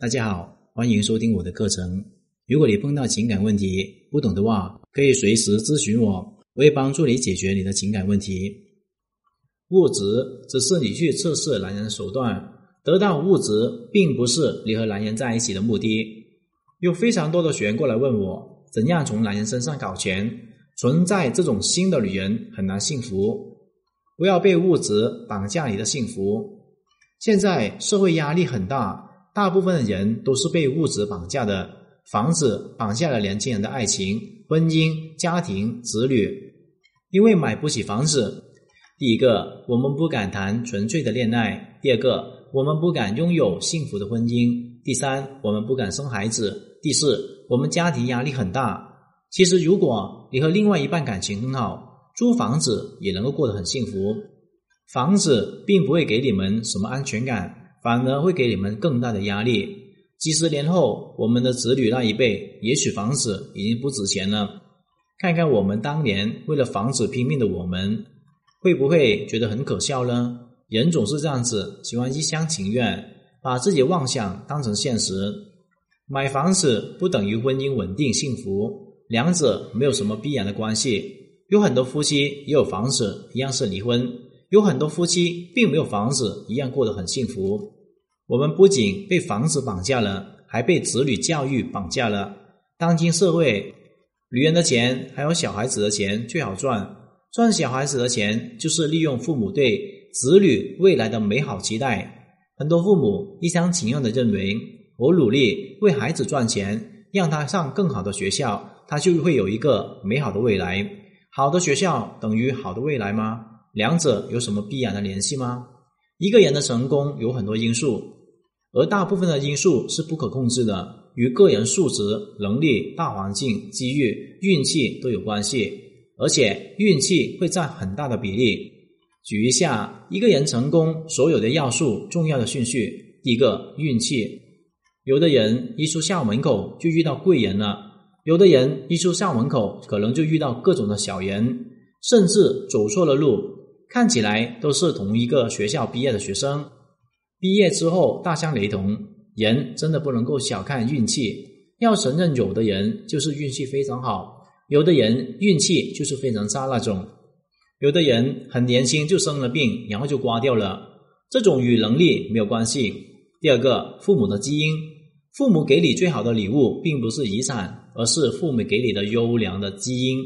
大家好，欢迎收听我的课程。如果你碰到情感问题不懂的话，可以随时咨询我，我会帮助你解决你的情感问题。物质只是你去测试男人的手段，得到物质并不是你和男人在一起的目的。有非常多的学员过来问我，怎样从男人身上搞钱？存在这种新的女人很难幸福。不要被物质绑架你的幸福。现在社会压力很大，大部分人都是被物质绑架的。房子绑架了年轻人的爱情、婚姻、家庭、子女。因为买不起房子，第一个，我们不敢谈纯粹的恋爱；第二个，我们不敢拥有幸福的婚姻；第三，我们不敢生孩子；第四，我们家庭压力很大。其实，如果你和另外一半感情很好，租房子也能够过得很幸福，房子并不会给你们什么安全感，反而会给你们更大的压力。几十年后，我们的子女那一辈，也许房子已经不值钱了。看看我们当年为了房子拼命的我们，会不会觉得很可笑呢？人总是这样子，喜欢一厢情愿，把自己的妄想当成现实。买房子不等于婚姻稳定幸福，两者没有什么必然的关系。有很多夫妻也有房子，一样是离婚；有很多夫妻并没有房子，一样过得很幸福。我们不仅被房子绑架了，还被子女教育绑架了。当今社会，女人的钱还有小孩子的钱最好赚，赚小孩子的钱就是利用父母对子女未来的美好期待。很多父母一厢情愿的认为，我努力为孩子赚钱，让他上更好的学校，他就会有一个美好的未来。好的学校等于好的未来吗？两者有什么必然的联系吗？一个人的成功有很多因素，而大部分的因素是不可控制的，与个人素质、能力、大环境、机遇、运气都有关系，而且运气会占很大的比例。举一下一个人成功所有的要素重要的顺序：第一个，运气。有的人一出校门口就遇到贵人了。有的人一出校门口，可能就遇到各种的小人，甚至走错了路。看起来都是同一个学校毕业的学生，毕业之后大相雷同。人真的不能够小看运气，要承认有的人就是运气非常好，有的人运气就是非常差那种。有的人很年轻就生了病，然后就刮掉了，这种与能力没有关系。第二个，父母的基因，父母给你最好的礼物，并不是遗产。而是父母给你的优良的基因，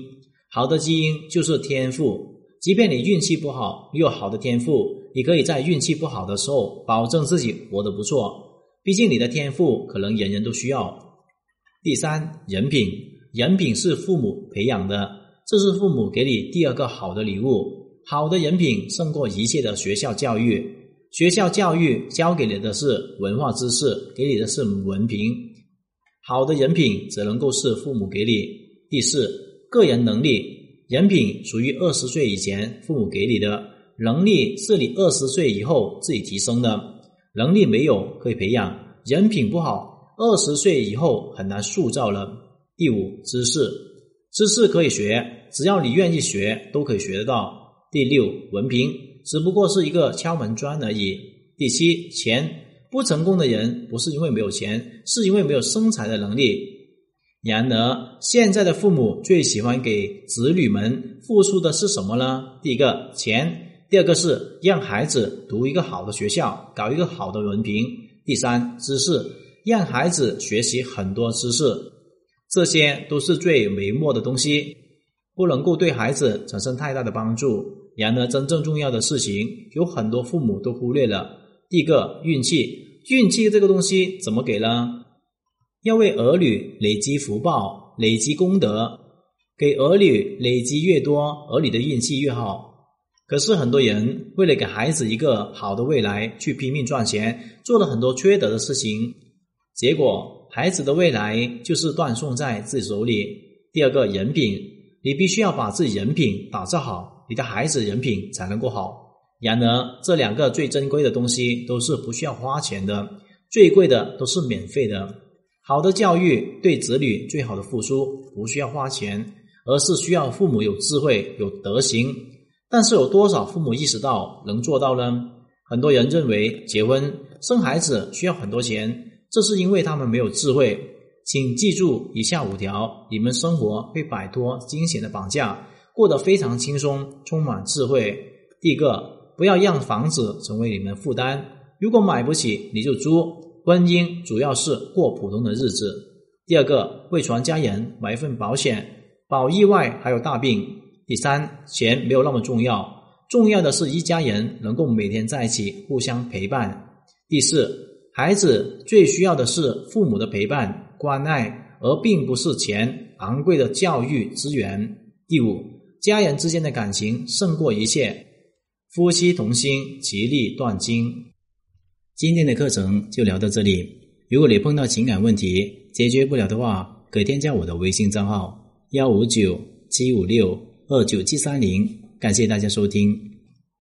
好的基因就是天赋。即便你运气不好，你有好的天赋，你可以在运气不好的时候保证自己活得不错。毕竟你的天赋可能人人都需要。第三，人品，人品是父母培养的，这是父母给你第二个好的礼物。好的人品胜过一切的学校教育。学校教育教给你的是文化知识，给你的是文凭。好的人品只能够是父母给你。第四，个人能力，人品属于二十岁以前父母给你的，能力是你二十岁以后自己提升的。能力没有可以培养，人品不好，二十岁以后很难塑造了。第五，知识，知识可以学，只要你愿意学，都可以学得到。第六，文凭，只不过是一个敲门砖而已。第七，钱。不成功的人不是因为没有钱，是因为没有生财的能力。然而，现在的父母最喜欢给子女们付出的是什么呢？第一个，钱；第二个是让孩子读一个好的学校，搞一个好的文凭；第三，知识，让孩子学习很多知识。这些都是最微末的东西，不能够对孩子产生太大的帮助。然而，真正重要的事情，有很多父母都忽略了。第一个，运气。运气这个东西怎么给呢？要为儿女累积福报、累积功德，给儿女累积越多，儿女的运气越好。可是很多人为了给孩子一个好的未来，去拼命赚钱，做了很多缺德的事情，结果孩子的未来就是断送在自己手里。第二个人品，你必须要把自己人品打造好，你的孩子人品才能够好。然而，这两个最珍贵的东西都是不需要花钱的，最贵的都是免费的。好的教育对子女最好的付出不需要花钱，而是需要父母有智慧、有德行。但是，有多少父母意识到能做到呢？很多人认为结婚生孩子需要很多钱，这是因为他们没有智慧。请记住以下五条，你们生活会摆脱金钱的绑架，过得非常轻松，充满智慧。第一个，不要让房子成为你们负担。如果买不起，你就租。婚姻主要是过普通的日子。第二个，为全家人买一份保险，保意外还有大病。第三，钱没有那么重要，重要的是一家人能够每天在一起，互相陪伴。第四。孩子最需要的是父母的陪伴、关爱，而并不是钱、昂贵的教育资源。第五，家人之间的感情胜过一切。夫妻同心，其利断金。今天的课程就聊到这里。如果你碰到情感问题解决不了的话，可添加我的微信账号：幺五九七五六二九七三零。感谢大家收听。